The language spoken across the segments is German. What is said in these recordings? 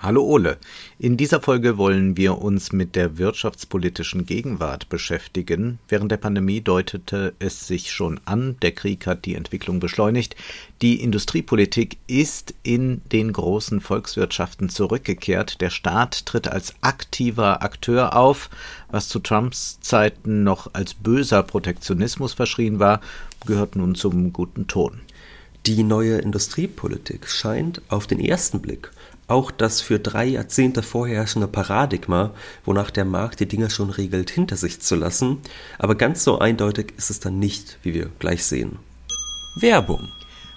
Hallo Ole. In dieser Folge wollen wir uns mit der wirtschaftspolitischen Gegenwart beschäftigen. Während der Pandemie deutete es sich schon an, der Krieg hat die Entwicklung beschleunigt. Die Industriepolitik ist in den großen Volkswirtschaften zurückgekehrt. Der Staat tritt als aktiver Akteur auf, was zu Trumps Zeiten noch als böser Protektionismus verschrien war, gehört nun zum guten Ton. Die neue Industriepolitik scheint auf den ersten Blick auch das für drei Jahrzehnte vorherrschende Paradigma, wonach der Markt die Dinge schon regelt, hinter sich zu lassen, aber ganz so eindeutig ist es dann nicht, wie wir gleich sehen. Werbung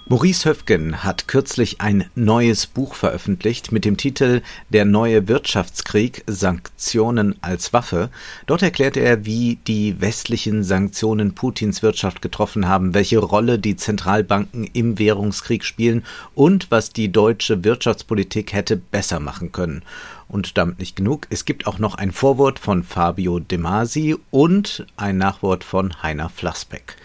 Maurice Höfgen hat kürzlich ein neues Buch veröffentlicht mit dem Titel Der neue Wirtschaftskrieg Sanktionen als Waffe. Dort erklärt er, wie die westlichen Sanktionen Putins Wirtschaft getroffen haben, welche Rolle die Zentralbanken im Währungskrieg spielen und was die deutsche Wirtschaftspolitik hätte besser machen können. Und damit nicht genug, es gibt auch noch ein Vorwort von Fabio De Masi und ein Nachwort von Heiner Flassbeck.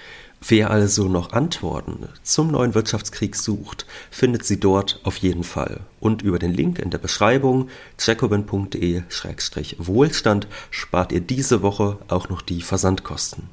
Wer also noch Antworten zum neuen Wirtschaftskrieg sucht, findet sie dort auf jeden Fall. Und über den Link in der Beschreibung jacobin.de-wohlstand spart ihr diese Woche auch noch die Versandkosten.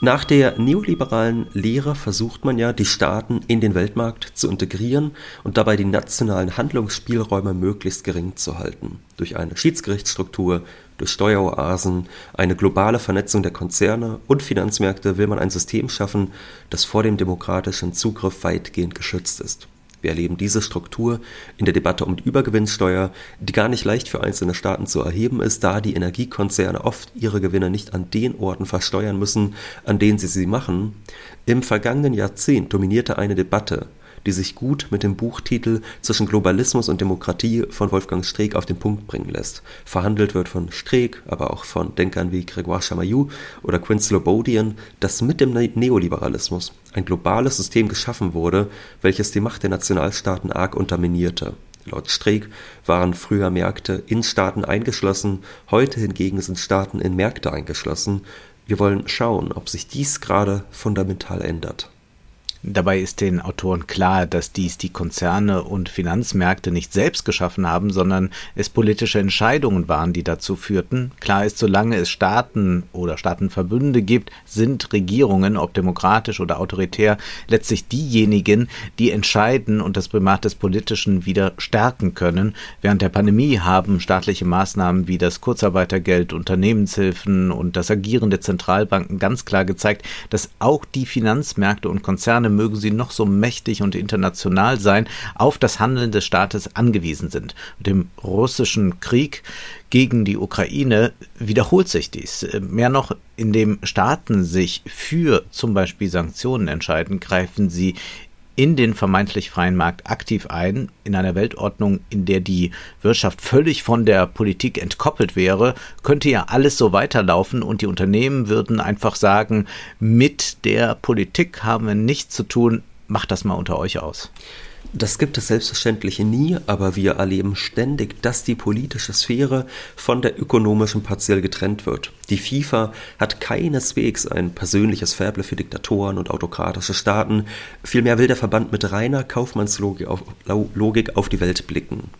Nach der neoliberalen Lehre versucht man ja, die Staaten in den Weltmarkt zu integrieren und dabei die nationalen Handlungsspielräume möglichst gering zu halten. Durch eine Schiedsgerichtsstruktur, durch Steueroasen, eine globale Vernetzung der Konzerne und Finanzmärkte will man ein System schaffen, das vor dem demokratischen Zugriff weitgehend geschützt ist. Wir erleben diese Struktur in der Debatte um die Übergewinnsteuer, die gar nicht leicht für einzelne Staaten zu erheben ist, da die Energiekonzerne oft ihre Gewinne nicht an den Orten versteuern müssen, an denen sie sie machen. Im vergangenen Jahrzehnt dominierte eine Debatte, die sich gut mit dem Buchtitel Zwischen Globalismus und Demokratie von Wolfgang Streeck auf den Punkt bringen lässt. Verhandelt wird von Streeck, aber auch von Denkern wie Grégoire Chamayou oder Quinn Slobodian, dass mit dem Neoliberalismus ein globales System geschaffen wurde, welches die Macht der Nationalstaaten arg unterminierte. Laut Streeck waren früher Märkte in Staaten eingeschlossen, heute hingegen sind Staaten in Märkte eingeschlossen. Wir wollen schauen, ob sich dies gerade fundamental ändert. Dabei ist den Autoren klar, dass dies die Konzerne und Finanzmärkte nicht selbst geschaffen haben, sondern es politische Entscheidungen waren, die dazu führten. Klar ist, solange es Staaten oder Staatenverbünde gibt, sind Regierungen, ob demokratisch oder autoritär, letztlich diejenigen, die entscheiden und das Primat des Politischen wieder stärken können. Während der Pandemie haben staatliche Maßnahmen wie das Kurzarbeitergeld, Unternehmenshilfen und das Agieren der Zentralbanken ganz klar gezeigt, dass auch die Finanzmärkte und Konzerne Konzerne, mögen sie noch so mächtig und international sein, auf das Handeln des Staates angewiesen sind. Mit dem russischen Krieg gegen die Ukraine wiederholt sich dies. Mehr noch, indem Staaten sich für zum Beispiel Sanktionen entscheiden, greifen sie in den vermeintlich freien Markt aktiv ein, in einer Weltordnung, in der die Wirtschaft völlig von der Politik entkoppelt wäre, könnte ja alles so weiterlaufen und die Unternehmen würden einfach sagen, mit der Politik haben wir nichts zu tun, macht das mal unter euch aus. Das gibt es selbstverständlich nie, aber wir erleben ständig, dass die politische Sphäre von der ökonomischen partiell getrennt wird. Die FIFA hat keineswegs ein persönliches Faible für Diktatoren und autokratische Staaten, vielmehr will der Verband mit reiner Kaufmannslogik auf, Logik auf die Welt blicken.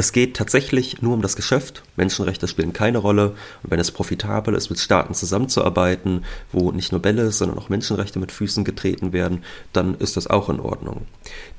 Es geht tatsächlich nur um das Geschäft. Menschenrechte spielen keine Rolle. Und wenn es profitabel ist, mit Staaten zusammenzuarbeiten, wo nicht nur Bälle, sondern auch Menschenrechte mit Füßen getreten werden, dann ist das auch in Ordnung.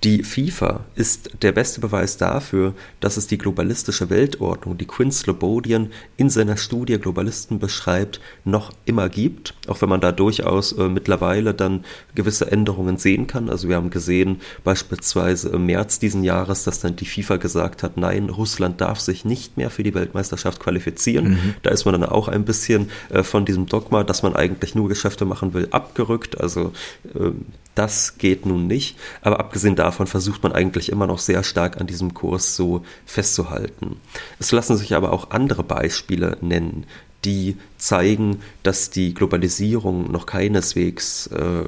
Die FIFA ist der beste Beweis dafür, dass es die globalistische Weltordnung, die Quinn Slobodian in seiner Studie Globalisten beschreibt, noch immer gibt. Auch wenn man da durchaus äh, mittlerweile dann gewisse Änderungen sehen kann. Also wir haben gesehen, beispielsweise im März diesen Jahres, dass dann die FIFA gesagt hat, nein, Russland darf sich nicht mehr für die Weltmeisterschaft qualifizieren. Mhm. Da ist man dann auch ein bisschen äh, von diesem Dogma, dass man eigentlich nur Geschäfte machen will, abgerückt. Also äh, das geht nun nicht. Aber abgesehen davon versucht man eigentlich immer noch sehr stark an diesem Kurs so festzuhalten. Es lassen sich aber auch andere Beispiele nennen, die zeigen, dass die Globalisierung noch keineswegs äh,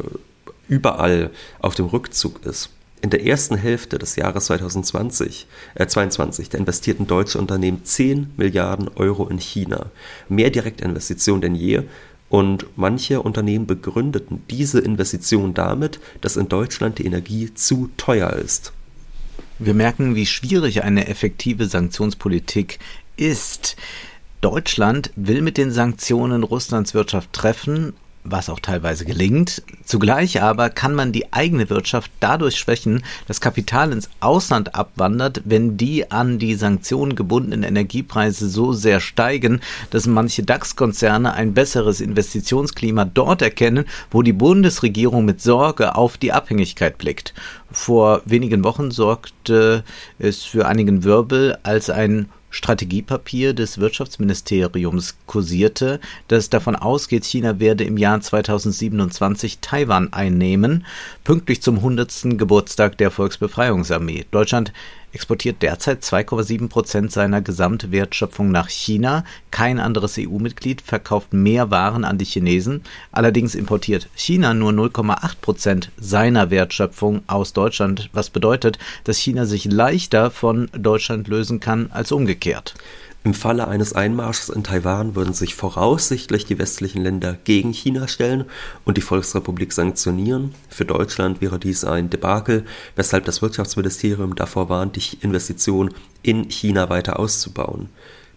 überall auf dem Rückzug ist. In der ersten Hälfte des Jahres 2020, äh 22, da investierten deutsche Unternehmen 10 Milliarden Euro in China. Mehr Direktinvestitionen denn je. Und manche Unternehmen begründeten diese Investition damit, dass in Deutschland die Energie zu teuer ist. Wir merken, wie schwierig eine effektive Sanktionspolitik ist. Deutschland will mit den Sanktionen Russlands Wirtschaft treffen was auch teilweise gelingt. Zugleich aber kann man die eigene Wirtschaft dadurch schwächen, dass Kapital ins Ausland abwandert, wenn die an die Sanktionen gebundenen Energiepreise so sehr steigen, dass manche DAX-Konzerne ein besseres Investitionsklima dort erkennen, wo die Bundesregierung mit Sorge auf die Abhängigkeit blickt. Vor wenigen Wochen sorgte es für einigen Wirbel, als ein Strategiepapier des Wirtschaftsministeriums kursierte, das davon ausgeht, China werde im Jahr 2027 Taiwan einnehmen, pünktlich zum 100. Geburtstag der Volksbefreiungsarmee. Deutschland exportiert derzeit 2,7 Prozent seiner Gesamtwertschöpfung nach China. Kein anderes EU-Mitglied verkauft mehr Waren an die Chinesen. Allerdings importiert China nur 0,8 Prozent seiner Wertschöpfung aus Deutschland, was bedeutet, dass China sich leichter von Deutschland lösen kann als umgekehrt. Im Falle eines Einmarsches in Taiwan würden sich voraussichtlich die westlichen Länder gegen China stellen und die Volksrepublik sanktionieren. Für Deutschland wäre dies ein Debakel, weshalb das Wirtschaftsministerium davor warnt, die Investition in China weiter auszubauen.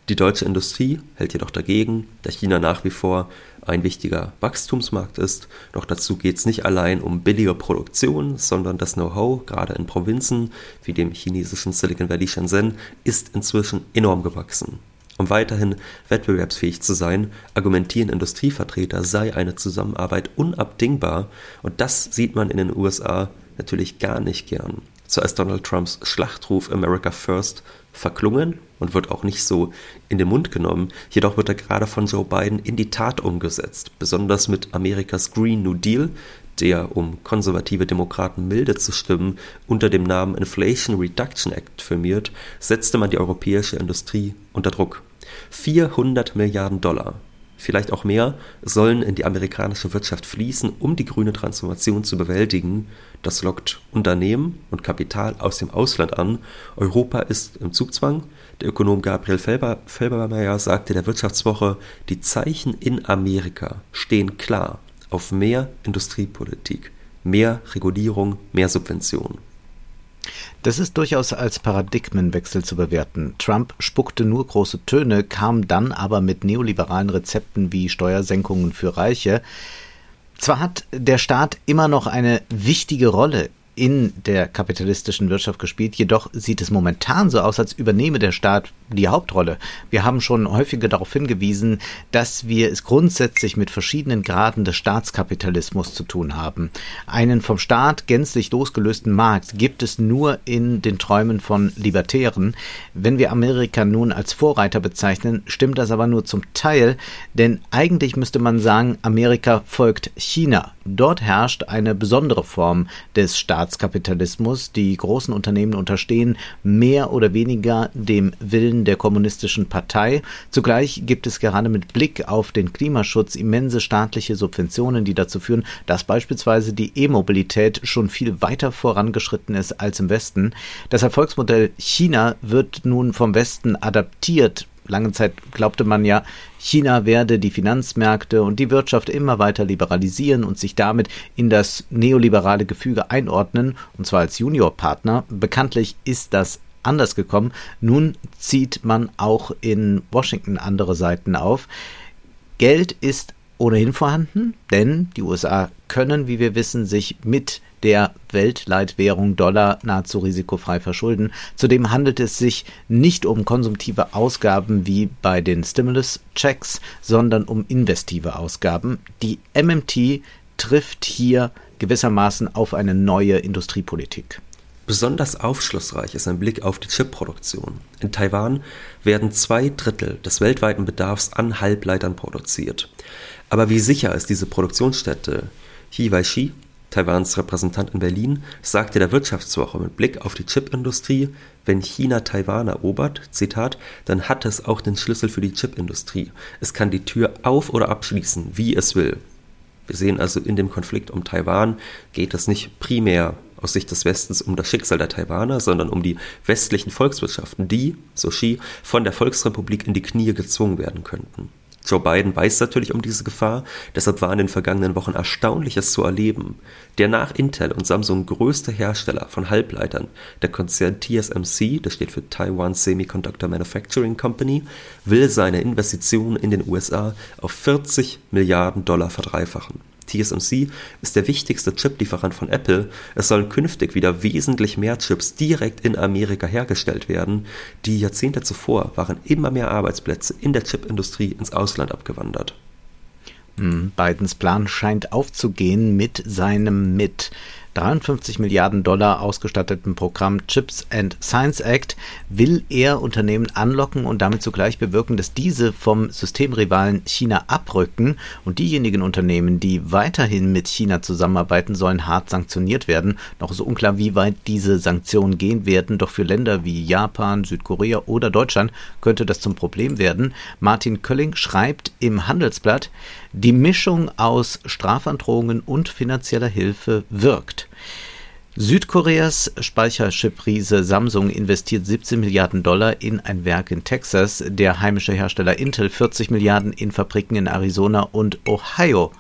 Die deutsche Industrie hält jedoch dagegen, da China nach wie vor ein wichtiger Wachstumsmarkt ist. Doch dazu geht es nicht allein um billige Produktion, sondern das Know-how, gerade in Provinzen wie dem chinesischen Silicon Valley Shenzhen, ist inzwischen enorm gewachsen. Um weiterhin wettbewerbsfähig zu sein, argumentieren Industrievertreter, sei eine Zusammenarbeit unabdingbar und das sieht man in den USA natürlich gar nicht gern. So ist Donald Trumps Schlachtruf America First verklungen und wird auch nicht so in den Mund genommen. Jedoch wird er gerade von Joe Biden in die Tat umgesetzt, besonders mit Amerikas Green New Deal, der, um konservative Demokraten milde zu stimmen, unter dem Namen Inflation Reduction Act firmiert, setzte man die europäische Industrie unter Druck. 400 Milliarden Dollar vielleicht auch mehr, sollen in die amerikanische Wirtschaft fließen, um die grüne Transformation zu bewältigen. Das lockt Unternehmen und Kapital aus dem Ausland an. Europa ist im Zugzwang. Der Ökonom Gabriel Felber, Felbermeier sagte der Wirtschaftswoche, die Zeichen in Amerika stehen klar auf mehr Industriepolitik, mehr Regulierung, mehr Subventionen. Das ist durchaus als Paradigmenwechsel zu bewerten. Trump spuckte nur große Töne, kam dann aber mit neoliberalen Rezepten wie Steuersenkungen für Reiche. Zwar hat der Staat immer noch eine wichtige Rolle in der kapitalistischen Wirtschaft gespielt. Jedoch sieht es momentan so aus, als übernehme der Staat die Hauptrolle. Wir haben schon häufiger darauf hingewiesen, dass wir es grundsätzlich mit verschiedenen Graden des Staatskapitalismus zu tun haben. Einen vom Staat gänzlich losgelösten Markt gibt es nur in den Träumen von Libertären. Wenn wir Amerika nun als Vorreiter bezeichnen, stimmt das aber nur zum Teil, denn eigentlich müsste man sagen, Amerika folgt China. Dort herrscht eine besondere Form des Staatskapitalismus. Die großen Unternehmen unterstehen mehr oder weniger dem Willen der kommunistischen Partei. Zugleich gibt es gerade mit Blick auf den Klimaschutz immense staatliche Subventionen, die dazu führen, dass beispielsweise die E-Mobilität schon viel weiter vorangeschritten ist als im Westen. Das Erfolgsmodell China wird nun vom Westen adaptiert lange Zeit glaubte man ja, China werde die Finanzmärkte und die Wirtschaft immer weiter liberalisieren und sich damit in das neoliberale Gefüge einordnen, und zwar als Juniorpartner. Bekanntlich ist das anders gekommen. Nun zieht man auch in Washington andere Seiten auf. Geld ist ohnehin vorhanden, denn die USA können, wie wir wissen, sich mit der Weltleitwährung Dollar nahezu risikofrei verschulden. Zudem handelt es sich nicht um konsumtive Ausgaben wie bei den Stimulus-Checks, sondern um investive Ausgaben. Die MMT trifft hier gewissermaßen auf eine neue Industriepolitik. Besonders aufschlussreich ist ein Blick auf die Chipproduktion. In Taiwan werden zwei Drittel des weltweiten Bedarfs an Halbleitern produziert. Aber wie sicher ist diese Produktionsstätte? Hi Wei-shi, Taiwans Repräsentant in Berlin, sagte der Wirtschaftswoche mit Blick auf die Chipindustrie, wenn China Taiwan erobert, Zitat, dann hat es auch den Schlüssel für die Chipindustrie. Es kann die Tür auf oder abschließen, wie es will. Wir sehen also in dem Konflikt um Taiwan geht es nicht primär aus Sicht des Westens um das Schicksal der Taiwaner, sondern um die westlichen Volkswirtschaften, die, so Xi, von der Volksrepublik in die Knie gezwungen werden könnten. Joe Biden weiß natürlich um diese Gefahr, deshalb war in den vergangenen Wochen Erstaunliches zu erleben. Der nach Intel und Samsung größte Hersteller von Halbleitern, der Konzern TSMC, das steht für Taiwan Semiconductor Manufacturing Company, will seine Investitionen in den USA auf 40 Milliarden Dollar verdreifachen. TSMC ist der wichtigste Chiplieferant von Apple. Es sollen künftig wieder wesentlich mehr Chips direkt in Amerika hergestellt werden. Die Jahrzehnte zuvor waren immer mehr Arbeitsplätze in der Chipindustrie ins Ausland abgewandert. Hm, Bidens Plan scheint aufzugehen mit seinem mit 53 Milliarden Dollar ausgestatteten Programm Chips and Science Act will er Unternehmen anlocken und damit zugleich bewirken, dass diese vom Systemrivalen China abrücken und diejenigen Unternehmen, die weiterhin mit China zusammenarbeiten, sollen hart sanktioniert werden. Noch ist unklar, wie weit diese Sanktionen gehen werden, doch für Länder wie Japan, Südkorea oder Deutschland könnte das zum Problem werden. Martin Kölling schreibt im Handelsblatt, die Mischung aus Strafandrohungen und finanzieller Hilfe wirkt. Südkoreas Speicherchip-Riese Samsung investiert 17 Milliarden Dollar in ein Werk in Texas, der heimische Hersteller Intel 40 Milliarden in Fabriken in Arizona und Ohio.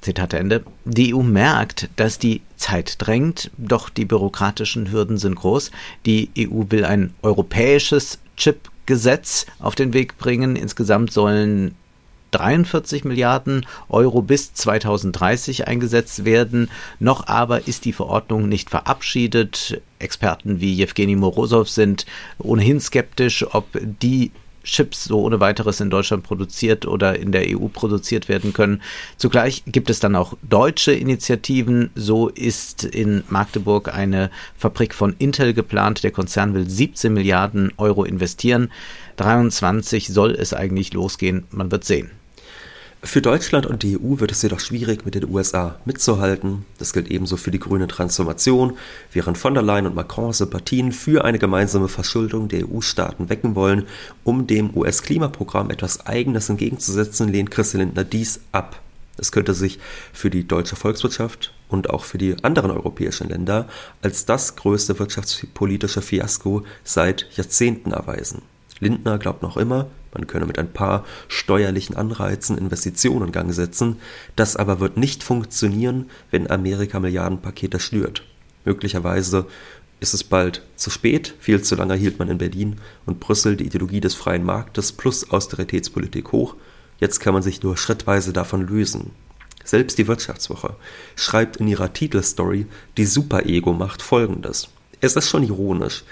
Zitat Ende. Die EU merkt, dass die Zeit drängt, doch die bürokratischen Hürden sind groß. Die EU will ein europäisches Chip-Gesetz auf den Weg bringen. Insgesamt sollen 43 Milliarden Euro bis 2030 eingesetzt werden. Noch aber ist die Verordnung nicht verabschiedet. Experten wie Jewgeni Morosow sind ohnehin skeptisch, ob die Chips so ohne weiteres in Deutschland produziert oder in der EU produziert werden können. Zugleich gibt es dann auch deutsche Initiativen. So ist in Magdeburg eine Fabrik von Intel geplant. Der Konzern will 17 Milliarden Euro investieren. 23 soll es eigentlich losgehen. Man wird sehen. Für Deutschland und die EU wird es jedoch schwierig, mit den USA mitzuhalten. Das gilt ebenso für die grüne Transformation, während von der Leyen und Macron Sympathien für eine gemeinsame Verschuldung der EU-Staaten wecken wollen, um dem US-Klimaprogramm etwas Eigenes entgegenzusetzen, lehnt Christian Lindner dies ab. Es könnte sich für die deutsche Volkswirtschaft und auch für die anderen europäischen Länder als das größte wirtschaftspolitische Fiasko seit Jahrzehnten erweisen. Lindner glaubt noch immer, man könne mit ein paar steuerlichen Anreizen Investitionen in Gang setzen, das aber wird nicht funktionieren, wenn Amerika Milliardenpakete schnürt. Möglicherweise ist es bald zu spät, viel zu lange hielt man in Berlin und Brüssel die Ideologie des freien Marktes plus Austeritätspolitik hoch, jetzt kann man sich nur schrittweise davon lösen. Selbst die Wirtschaftswoche schreibt in ihrer Titelstory Die Super-Ego-Macht folgendes. Es ist schon ironisch,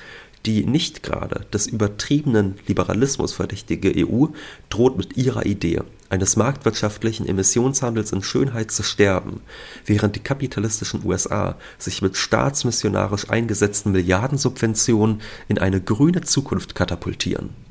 die nicht gerade des übertriebenen Liberalismus verdächtige EU droht mit ihrer Idee eines marktwirtschaftlichen Emissionshandels in Schönheit zu sterben, während die kapitalistischen USA sich mit staatsmissionarisch eingesetzten Milliardensubventionen in eine grüne Zukunft katapultieren.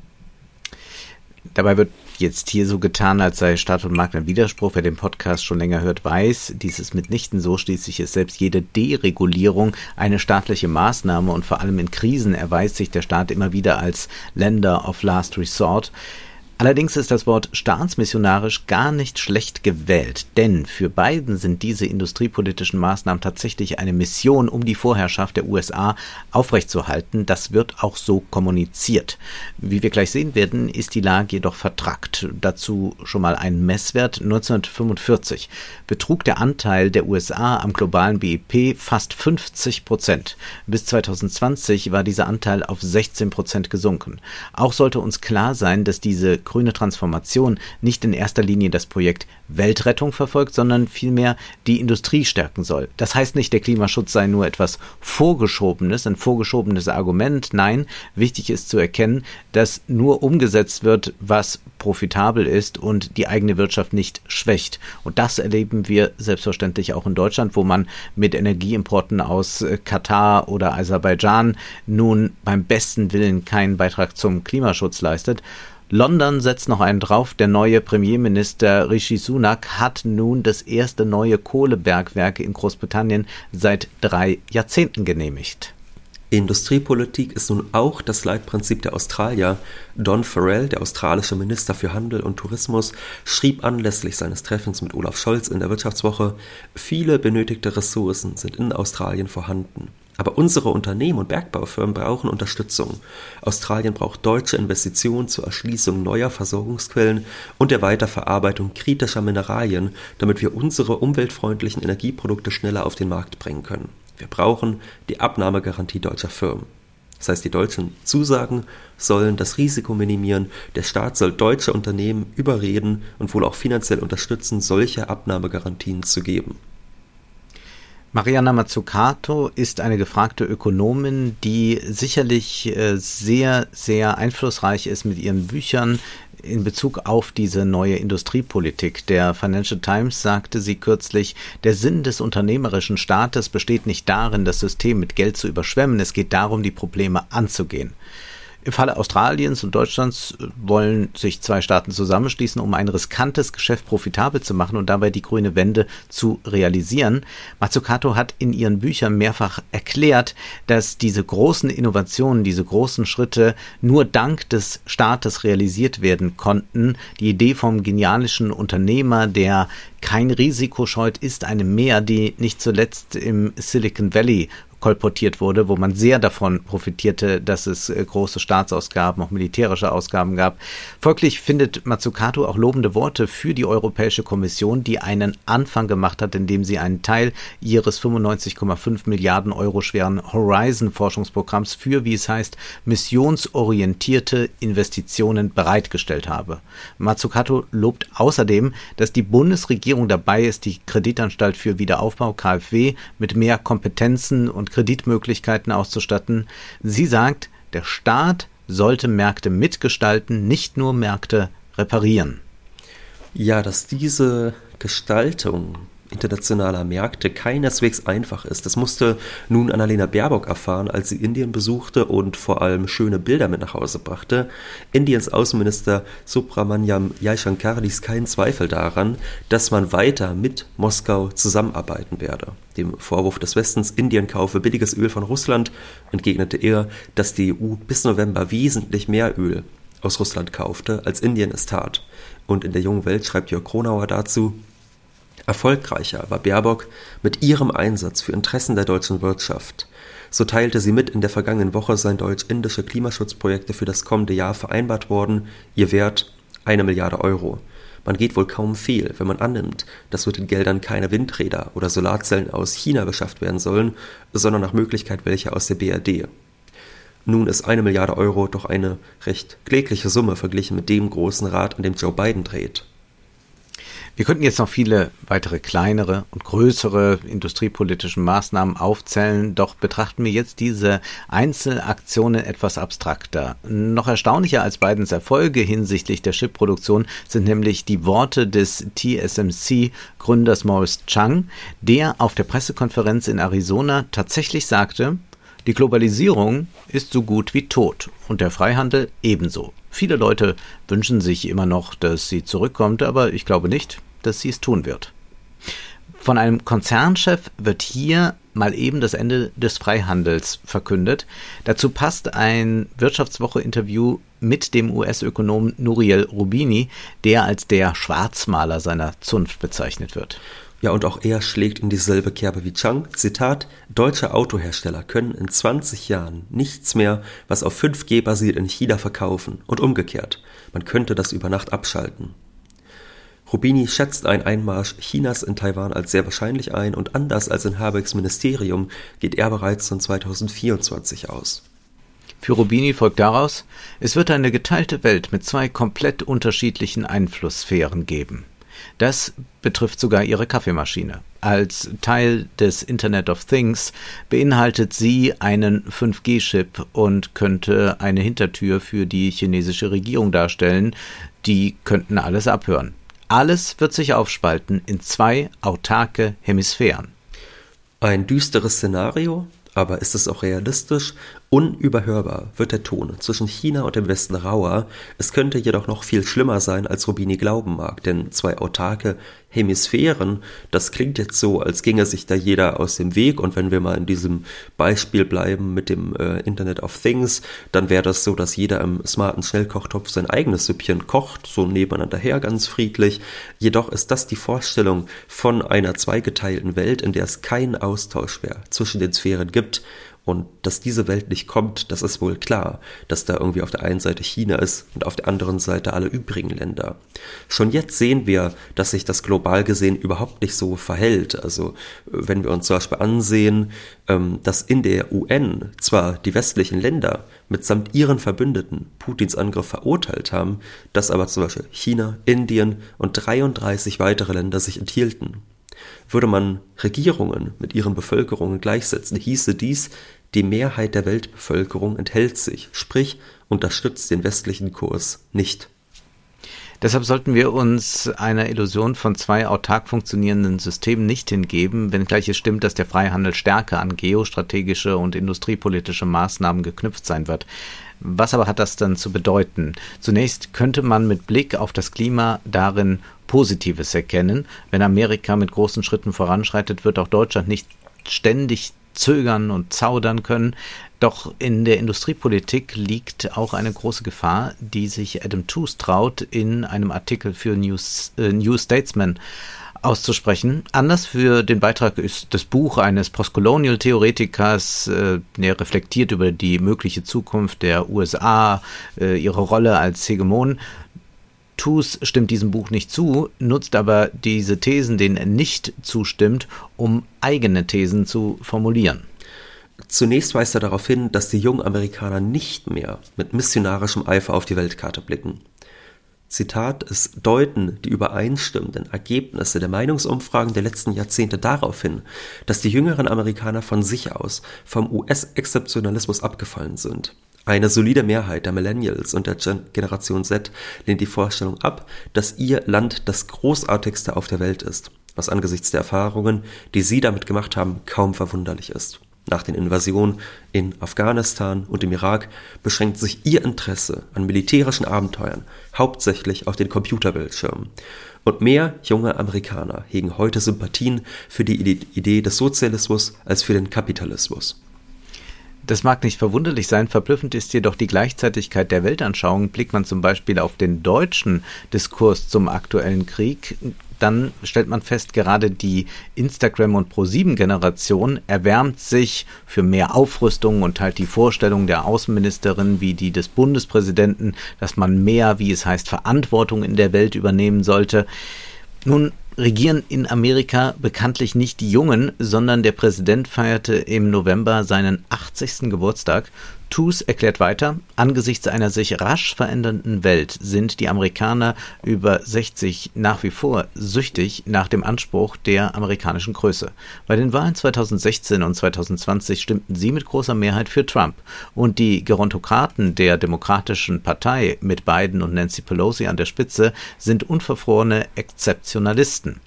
Dabei wird jetzt hier so getan, als sei Staat und Markt ein Widerspruch. Wer den Podcast schon länger hört, weiß, dies ist mitnichten so. Schließlich ist selbst jede Deregulierung eine staatliche Maßnahme und vor allem in Krisen erweist sich der Staat immer wieder als Länder of Last Resort. Allerdings ist das Wort staatsmissionarisch gar nicht schlecht gewählt, denn für Biden sind diese industriepolitischen Maßnahmen tatsächlich eine Mission, um die Vorherrschaft der USA aufrechtzuerhalten. Das wird auch so kommuniziert. Wie wir gleich sehen werden, ist die Lage jedoch vertrackt. Dazu schon mal ein Messwert. 1945 betrug der Anteil der USA am globalen BIP fast 50 Prozent. Bis 2020 war dieser Anteil auf 16 Prozent gesunken. Auch sollte uns klar sein, dass diese grüne Transformation nicht in erster Linie das Projekt Weltrettung verfolgt, sondern vielmehr die Industrie stärken soll. Das heißt nicht, der Klimaschutz sei nur etwas Vorgeschobenes, ein vorgeschobenes Argument. Nein, wichtig ist zu erkennen, dass nur umgesetzt wird, was profitabel ist und die eigene Wirtschaft nicht schwächt. Und das erleben wir selbstverständlich auch in Deutschland, wo man mit Energieimporten aus Katar oder Aserbaidschan nun beim besten Willen keinen Beitrag zum Klimaschutz leistet. London setzt noch einen drauf. Der neue Premierminister Rishi Sunak hat nun das erste neue Kohlebergwerk in Großbritannien seit drei Jahrzehnten genehmigt. Industriepolitik ist nun auch das Leitprinzip der Australier. Don Farrell, der australische Minister für Handel und Tourismus, schrieb anlässlich seines Treffens mit Olaf Scholz in der Wirtschaftswoche, viele benötigte Ressourcen sind in Australien vorhanden. Aber unsere Unternehmen und Bergbaufirmen brauchen Unterstützung. Australien braucht deutsche Investitionen zur Erschließung neuer Versorgungsquellen und der Weiterverarbeitung kritischer Mineralien, damit wir unsere umweltfreundlichen Energieprodukte schneller auf den Markt bringen können. Wir brauchen die Abnahmegarantie deutscher Firmen. Das heißt, die deutschen Zusagen sollen das Risiko minimieren. Der Staat soll deutsche Unternehmen überreden und wohl auch finanziell unterstützen, solche Abnahmegarantien zu geben. Mariana Mazzucato ist eine gefragte Ökonomin, die sicherlich äh, sehr, sehr einflussreich ist mit ihren Büchern in Bezug auf diese neue Industriepolitik. Der Financial Times sagte sie kürzlich, der Sinn des unternehmerischen Staates besteht nicht darin, das System mit Geld zu überschwemmen, es geht darum, die Probleme anzugehen. Im Falle Australiens und Deutschlands äh, wollen sich zwei Staaten zusammenschließen, um ein riskantes Geschäft profitabel zu machen und dabei die grüne Wende zu realisieren. Mazzucato hat in ihren Büchern mehrfach erklärt, dass diese großen Innovationen, diese großen Schritte nur dank des Staates realisiert werden konnten. Die Idee vom genialischen Unternehmer, der kein Risiko scheut, ist eine mehr, die nicht zuletzt im Silicon Valley kolportiert wurde, wo man sehr davon profitierte, dass es äh, große Staatsausgaben, auch militärische Ausgaben gab. Folglich findet Mazzucato auch lobende Worte für die Europäische Kommission, die einen Anfang gemacht hat, indem sie einen Teil ihres 95,5 Milliarden Euro schweren Horizon-Forschungsprogramms für, wie es heißt, missionsorientierte Investitionen bereitgestellt habe. Mazzucato lobt außerdem, dass die Bundesregierung dabei ist, die Kreditanstalt für Wiederaufbau KfW mit mehr Kompetenzen und und Kreditmöglichkeiten auszustatten. Sie sagt, der Staat sollte Märkte mitgestalten, nicht nur Märkte reparieren. Ja, dass diese Gestaltung internationaler Märkte keineswegs einfach ist. Das musste nun Annalena Baerbock erfahren, als sie Indien besuchte und vor allem schöne Bilder mit nach Hause brachte. Indiens Außenminister Subramanyam Jaishankar ließ keinen Zweifel daran, dass man weiter mit Moskau zusammenarbeiten werde. Dem Vorwurf des Westens, Indien kaufe billiges Öl von Russland, entgegnete er, dass die EU bis November wesentlich mehr Öl aus Russland kaufte, als Indien es tat. Und in der jungen Welt schreibt Jörg Kronauer dazu, Erfolgreicher war Baerbock mit ihrem Einsatz für Interessen der deutschen Wirtschaft. So teilte sie mit, in der vergangenen Woche seien deutsch-indische Klimaschutzprojekte für das kommende Jahr vereinbart worden, ihr Wert eine Milliarde Euro. Man geht wohl kaum fehl, wenn man annimmt, dass mit den Geldern keine Windräder oder Solarzellen aus China beschafft werden sollen, sondern nach Möglichkeit welche aus der BRD. Nun ist eine Milliarde Euro doch eine recht klägliche Summe verglichen mit dem großen Rad, an dem Joe Biden dreht. Wir könnten jetzt noch viele weitere kleinere und größere industriepolitische Maßnahmen aufzählen, doch betrachten wir jetzt diese Einzelaktionen etwas abstrakter. Noch erstaunlicher als Bidens Erfolge hinsichtlich der Chipproduktion sind nämlich die Worte des TSMC-Gründers Morris Chang, der auf der Pressekonferenz in Arizona tatsächlich sagte, die Globalisierung ist so gut wie tot und der Freihandel ebenso. Viele Leute wünschen sich immer noch, dass sie zurückkommt, aber ich glaube nicht, dass sie es tun wird. Von einem Konzernchef wird hier mal eben das Ende des Freihandels verkündet. Dazu passt ein Wirtschaftswoche-Interview mit dem US-Ökonomen Nuriel Rubini, der als der Schwarzmaler seiner Zunft bezeichnet wird. Ja, und auch er schlägt in dieselbe Kerbe wie Chang. Zitat: Deutsche Autohersteller können in 20 Jahren nichts mehr, was auf 5G basiert, in China verkaufen. Und umgekehrt. Man könnte das über Nacht abschalten. Rubini schätzt einen Einmarsch Chinas in Taiwan als sehr wahrscheinlich ein und anders als in Habecks Ministerium geht er bereits von 2024 aus. Für Rubini folgt daraus, es wird eine geteilte Welt mit zwei komplett unterschiedlichen Einflusssphären geben. Das betrifft sogar ihre Kaffeemaschine. Als Teil des Internet of Things beinhaltet sie einen 5G-Chip und könnte eine Hintertür für die chinesische Regierung darstellen. Die könnten alles abhören. Alles wird sich aufspalten in zwei autarke Hemisphären. Ein düsteres Szenario, aber ist es auch realistisch? Unüberhörbar wird der Ton zwischen China und dem Westen rauer, es könnte jedoch noch viel schlimmer sein, als Rubini glauben mag, denn zwei autarke Hemisphären, das klingt jetzt so, als ginge sich da jeder aus dem Weg. Und wenn wir mal in diesem Beispiel bleiben mit dem äh, Internet of Things, dann wäre das so, dass jeder im smarten Schnellkochtopf sein eigenes Süppchen kocht, so nebeneinander her ganz friedlich. Jedoch ist das die Vorstellung von einer zweigeteilten Welt, in der es keinen Austausch mehr zwischen den Sphären gibt und dass diese Welt nicht kommt, das ist wohl klar, dass da irgendwie auf der einen Seite China ist und auf der anderen Seite alle übrigen Länder. Schon jetzt sehen wir, dass sich das global gesehen überhaupt nicht so verhält. Also wenn wir uns zum Beispiel ansehen, ähm, dass in der UN zwar die westlichen Länder mitsamt ihren Verbündeten Putins Angriff verurteilt haben, dass aber zum Beispiel China, Indien und 33 weitere Länder sich enthielten. Würde man Regierungen mit ihren Bevölkerungen gleichsetzen, hieße dies, die Mehrheit der Weltbevölkerung enthält sich, sprich unterstützt den westlichen Kurs nicht. Deshalb sollten wir uns einer Illusion von zwei autark funktionierenden Systemen nicht hingeben, wenngleich es stimmt, dass der Freihandel stärker an geostrategische und industriepolitische Maßnahmen geknüpft sein wird. Was aber hat das dann zu bedeuten? Zunächst könnte man mit Blick auf das Klima darin Positives erkennen. Wenn Amerika mit großen Schritten voranschreitet, wird auch Deutschland nicht ständig zögern und zaudern können. Doch in der Industriepolitik liegt auch eine große Gefahr, die sich Adam Tooze traut, in einem Artikel für News, äh, New Statesman auszusprechen. Anders für den Beitrag ist das Buch eines Postcolonial-Theoretikers, äh, der reflektiert über die mögliche Zukunft der USA, äh, ihre Rolle als Hegemon. Tus stimmt diesem Buch nicht zu, nutzt aber diese Thesen, denen er nicht zustimmt, um eigene Thesen zu formulieren. Zunächst weist er darauf hin, dass die jungen Amerikaner nicht mehr mit missionarischem Eifer auf die Weltkarte blicken. Zitat, es deuten die übereinstimmenden Ergebnisse der Meinungsumfragen der letzten Jahrzehnte darauf hin, dass die jüngeren Amerikaner von sich aus vom US-Exzeptionalismus abgefallen sind. Eine solide Mehrheit der Millennials und der Gen Generation Z lehnt die Vorstellung ab, dass ihr Land das großartigste auf der Welt ist, was angesichts der Erfahrungen, die sie damit gemacht haben, kaum verwunderlich ist. Nach den Invasionen in Afghanistan und im Irak beschränkt sich ihr Interesse an militärischen Abenteuern hauptsächlich auf den Computerbildschirmen. Und mehr junge Amerikaner hegen heute Sympathien für die Idee des Sozialismus als für den Kapitalismus. Das mag nicht verwunderlich sein, verblüffend ist jedoch die Gleichzeitigkeit der Weltanschauung. Blickt man zum Beispiel auf den deutschen Diskurs zum aktuellen Krieg, dann stellt man fest, gerade die Instagram- und Pro7-Generation erwärmt sich für mehr Aufrüstung und teilt die Vorstellung der Außenministerin wie die des Bundespräsidenten, dass man mehr, wie es heißt, Verantwortung in der Welt übernehmen sollte. Nun regieren in Amerika bekanntlich nicht die Jungen, sondern der Präsident feierte im November seinen 80. Geburtstag. Toos erklärt weiter, angesichts einer sich rasch verändernden Welt sind die Amerikaner über 60 nach wie vor süchtig nach dem Anspruch der amerikanischen Größe. Bei den Wahlen 2016 und 2020 stimmten sie mit großer Mehrheit für Trump und die Gerontokraten der Demokratischen Partei mit Biden und Nancy Pelosi an der Spitze sind unverfrorene Exzeptionalisten.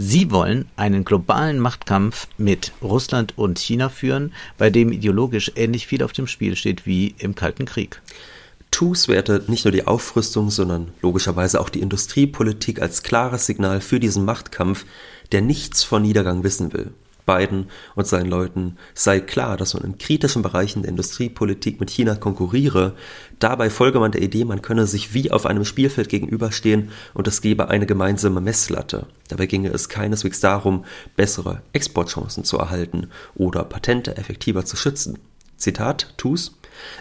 Sie wollen einen globalen Machtkampf mit Russland und China führen, bei dem ideologisch ähnlich viel auf dem Spiel steht wie im Kalten Krieg. TUS wertet nicht nur die Aufrüstung, sondern logischerweise auch die Industriepolitik als klares Signal für diesen Machtkampf, der nichts von Niedergang wissen will. Biden und seinen Leuten sei klar, dass man in kritischen Bereichen der Industriepolitik mit China konkurriere. Dabei folge man der Idee, man könne sich wie auf einem Spielfeld gegenüberstehen und es gebe eine gemeinsame Messlatte. Dabei ginge es keineswegs darum, bessere Exportchancen zu erhalten oder Patente effektiver zu schützen. Zitat TUS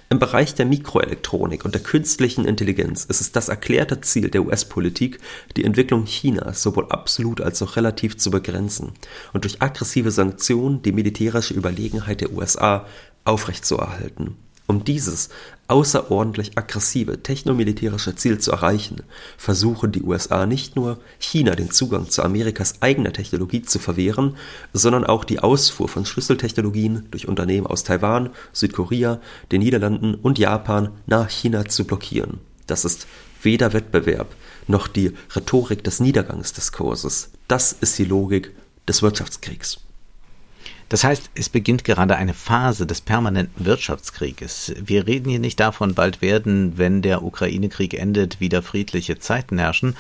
im Bereich der Mikroelektronik und der künstlichen Intelligenz ist es das erklärte Ziel der US-Politik, die Entwicklung Chinas sowohl absolut als auch relativ zu begrenzen und durch aggressive Sanktionen die militärische Überlegenheit der USA aufrechtzuerhalten um dieses außerordentlich aggressive technomilitärische Ziel zu erreichen, versuchen die USA nicht nur, China den Zugang zu Amerikas eigener Technologie zu verwehren, sondern auch die Ausfuhr von Schlüsseltechnologien durch Unternehmen aus Taiwan, Südkorea, den Niederlanden und Japan nach China zu blockieren. Das ist weder Wettbewerb noch die Rhetorik des Niedergangsdiskurses. Das ist die Logik des Wirtschaftskriegs. Das heißt, es beginnt gerade eine Phase des permanenten Wirtschaftskrieges. Wir reden hier nicht davon, bald werden, wenn der Ukraine-Krieg endet, wieder friedliche Zeiten herrschen,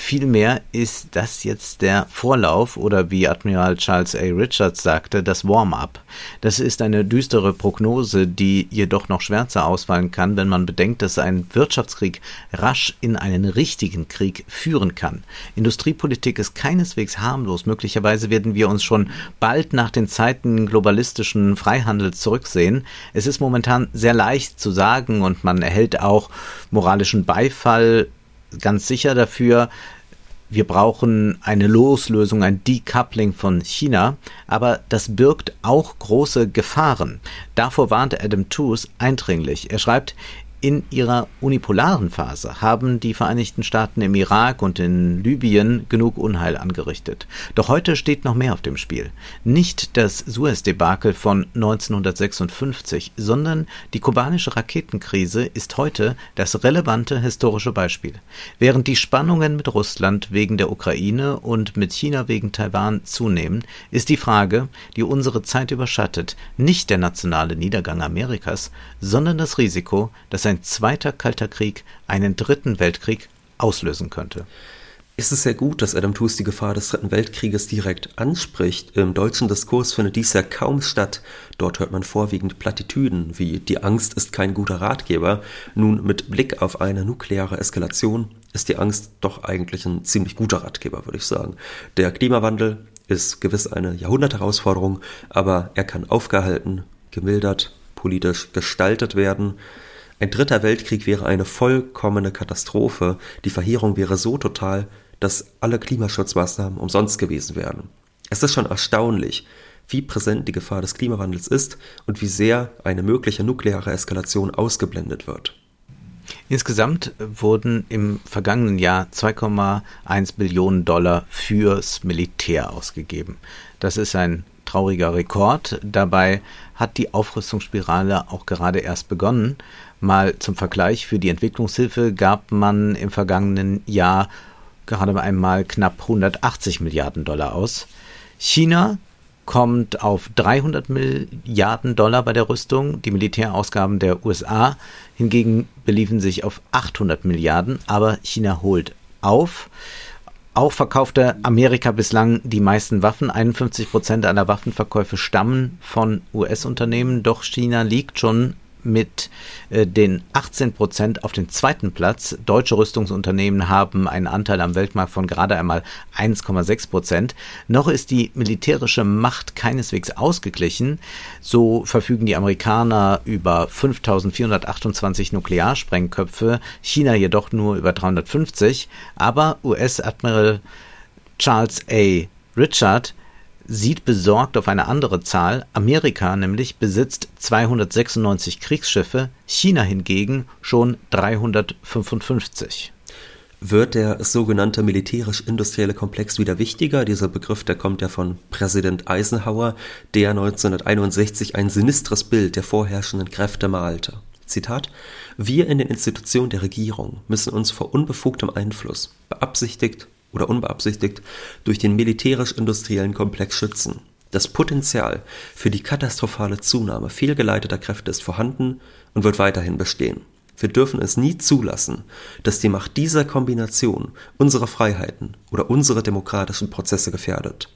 Vielmehr ist das jetzt der Vorlauf oder wie Admiral Charles A. Richards sagte, das Warm-up. Das ist eine düstere Prognose, die jedoch noch schwärzer ausfallen kann, wenn man bedenkt, dass ein Wirtschaftskrieg rasch in einen richtigen Krieg führen kann. Industriepolitik ist keineswegs harmlos. Möglicherweise werden wir uns schon bald nach den Zeiten globalistischen Freihandels zurücksehen. Es ist momentan sehr leicht zu sagen und man erhält auch moralischen Beifall ganz sicher dafür, wir brauchen eine Loslösung, ein Decoupling von China, aber das birgt auch große Gefahren. Davor warnt Adam Tooze eindringlich. Er schreibt, in ihrer unipolaren Phase haben die Vereinigten Staaten im Irak und in Libyen genug Unheil angerichtet. Doch heute steht noch mehr auf dem Spiel. Nicht das Suez-Debakel von 1956, sondern die kubanische Raketenkrise ist heute das relevante historische Beispiel. Während die Spannungen mit Russland wegen der Ukraine und mit China wegen Taiwan zunehmen, ist die Frage, die unsere Zeit überschattet, nicht der nationale Niedergang Amerikas, sondern das Risiko, dass ein zweiter Kalter Krieg einen dritten Weltkrieg auslösen könnte. Es ist sehr gut, dass Adam Tooze die Gefahr des Dritten Weltkrieges direkt anspricht. Im deutschen Diskurs findet dies ja kaum statt. Dort hört man vorwiegend Plattitüden wie die Angst ist kein guter Ratgeber. Nun, mit Blick auf eine nukleare Eskalation ist die Angst doch eigentlich ein ziemlich guter Ratgeber, würde ich sagen. Der Klimawandel ist gewiss eine Jahrhundertherausforderung, aber er kann aufgehalten, gemildert, politisch gestaltet werden. Ein dritter Weltkrieg wäre eine vollkommene Katastrophe, die Verheerung wäre so total, dass alle Klimaschutzmaßnahmen umsonst gewesen wären. Es ist schon erstaunlich, wie präsent die Gefahr des Klimawandels ist und wie sehr eine mögliche nukleare Eskalation ausgeblendet wird. Insgesamt wurden im vergangenen Jahr 2,1 Billionen Dollar fürs Militär ausgegeben. Das ist ein trauriger Rekord. Dabei hat die Aufrüstungsspirale auch gerade erst begonnen. Mal zum Vergleich, für die Entwicklungshilfe gab man im vergangenen Jahr gerade einmal knapp 180 Milliarden Dollar aus. China kommt auf 300 Milliarden Dollar bei der Rüstung. Die Militärausgaben der USA hingegen beliefen sich auf 800 Milliarden, aber China holt auf. Auch verkaufte Amerika bislang die meisten Waffen. 51 Prozent aller Waffenverkäufe stammen von US-Unternehmen, doch China liegt schon mit äh, den 18 Prozent auf den zweiten Platz. Deutsche Rüstungsunternehmen haben einen Anteil am Weltmarkt von gerade einmal 1,6 Prozent. Noch ist die militärische Macht keineswegs ausgeglichen. So verfügen die Amerikaner über 5428 Nuklearsprengköpfe, China jedoch nur über 350. Aber US-Admiral Charles A. Richard sieht besorgt auf eine andere Zahl. Amerika nämlich besitzt 296 Kriegsschiffe, China hingegen schon 355. Wird der sogenannte militärisch-industrielle Komplex wieder wichtiger? Dieser Begriff, der kommt ja von Präsident Eisenhower, der 1961 ein sinistres Bild der vorherrschenden Kräfte malte. Zitat: Wir in den Institutionen der Regierung müssen uns vor unbefugtem Einfluss, beabsichtigt oder unbeabsichtigt durch den militärisch-industriellen Komplex schützen. Das Potenzial für die katastrophale Zunahme fehlgeleiteter Kräfte ist vorhanden und wird weiterhin bestehen. Wir dürfen es nie zulassen, dass die Macht dieser Kombination unsere Freiheiten oder unsere demokratischen Prozesse gefährdet.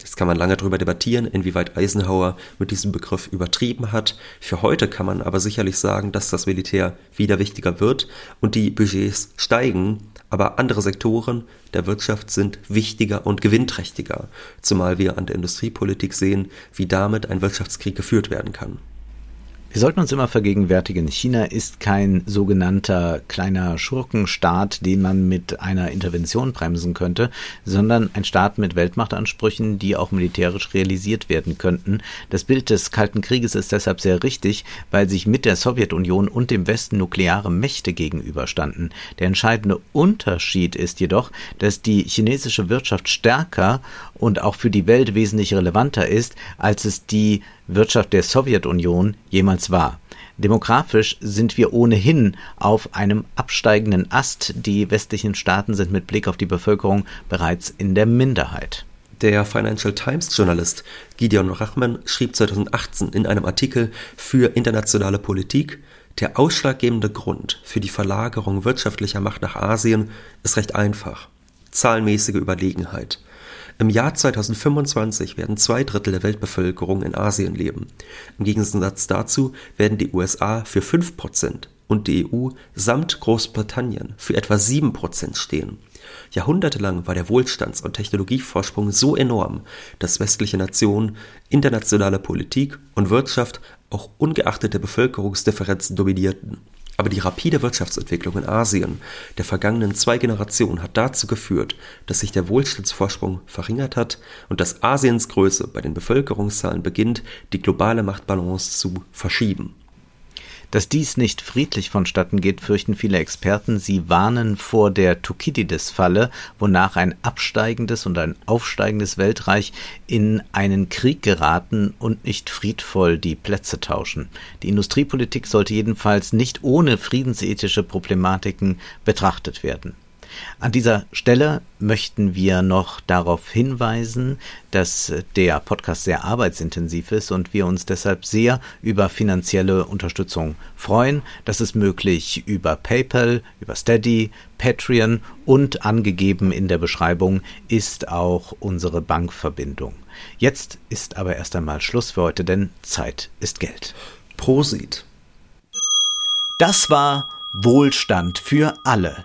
Jetzt kann man lange darüber debattieren, inwieweit Eisenhower mit diesem Begriff übertrieben hat. Für heute kann man aber sicherlich sagen, dass das Militär wieder wichtiger wird und die Budgets steigen, aber andere Sektoren der Wirtschaft sind wichtiger und gewinnträchtiger, zumal wir an der Industriepolitik sehen, wie damit ein Wirtschaftskrieg geführt werden kann. Wir sollten uns immer vergegenwärtigen, China ist kein sogenannter kleiner Schurkenstaat, den man mit einer Intervention bremsen könnte, sondern ein Staat mit Weltmachtansprüchen, die auch militärisch realisiert werden könnten. Das Bild des Kalten Krieges ist deshalb sehr richtig, weil sich mit der Sowjetunion und dem Westen nukleare Mächte gegenüberstanden. Der entscheidende Unterschied ist jedoch, dass die chinesische Wirtschaft stärker und auch für die Welt wesentlich relevanter ist, als es die Wirtschaft der Sowjetunion jemals war. Demografisch sind wir ohnehin auf einem absteigenden Ast. Die westlichen Staaten sind mit Blick auf die Bevölkerung bereits in der Minderheit. Der Financial Times Journalist Gideon Rachman schrieb 2018 in einem Artikel für internationale Politik, der ausschlaggebende Grund für die Verlagerung wirtschaftlicher Macht nach Asien ist recht einfach. Zahlenmäßige Überlegenheit. Im Jahr 2025 werden zwei Drittel der Weltbevölkerung in Asien leben. Im Gegensatz dazu werden die USA für 5% und die EU samt Großbritannien für etwa 7% stehen. Jahrhundertelang war der Wohlstands- und Technologievorsprung so enorm, dass westliche Nationen internationale Politik und Wirtschaft auch ungeachtet der Bevölkerungsdifferenzen dominierten. Aber die rapide Wirtschaftsentwicklung in Asien der vergangenen zwei Generationen hat dazu geführt, dass sich der Wohlstandsvorsprung verringert hat und dass Asiens Größe bei den Bevölkerungszahlen beginnt, die globale Machtbalance zu verschieben. Dass dies nicht friedlich vonstatten geht, fürchten viele Experten. Sie warnen vor der Thukydides-Falle, wonach ein absteigendes und ein aufsteigendes Weltreich in einen Krieg geraten und nicht friedvoll die Plätze tauschen. Die Industriepolitik sollte jedenfalls nicht ohne friedensethische Problematiken betrachtet werden. An dieser Stelle möchten wir noch darauf hinweisen, dass der Podcast sehr arbeitsintensiv ist und wir uns deshalb sehr über finanzielle Unterstützung freuen. Das ist möglich über PayPal, über Steady, Patreon und angegeben in der Beschreibung ist auch unsere Bankverbindung. Jetzt ist aber erst einmal Schluss für heute, denn Zeit ist Geld. Prosit. Das war Wohlstand für alle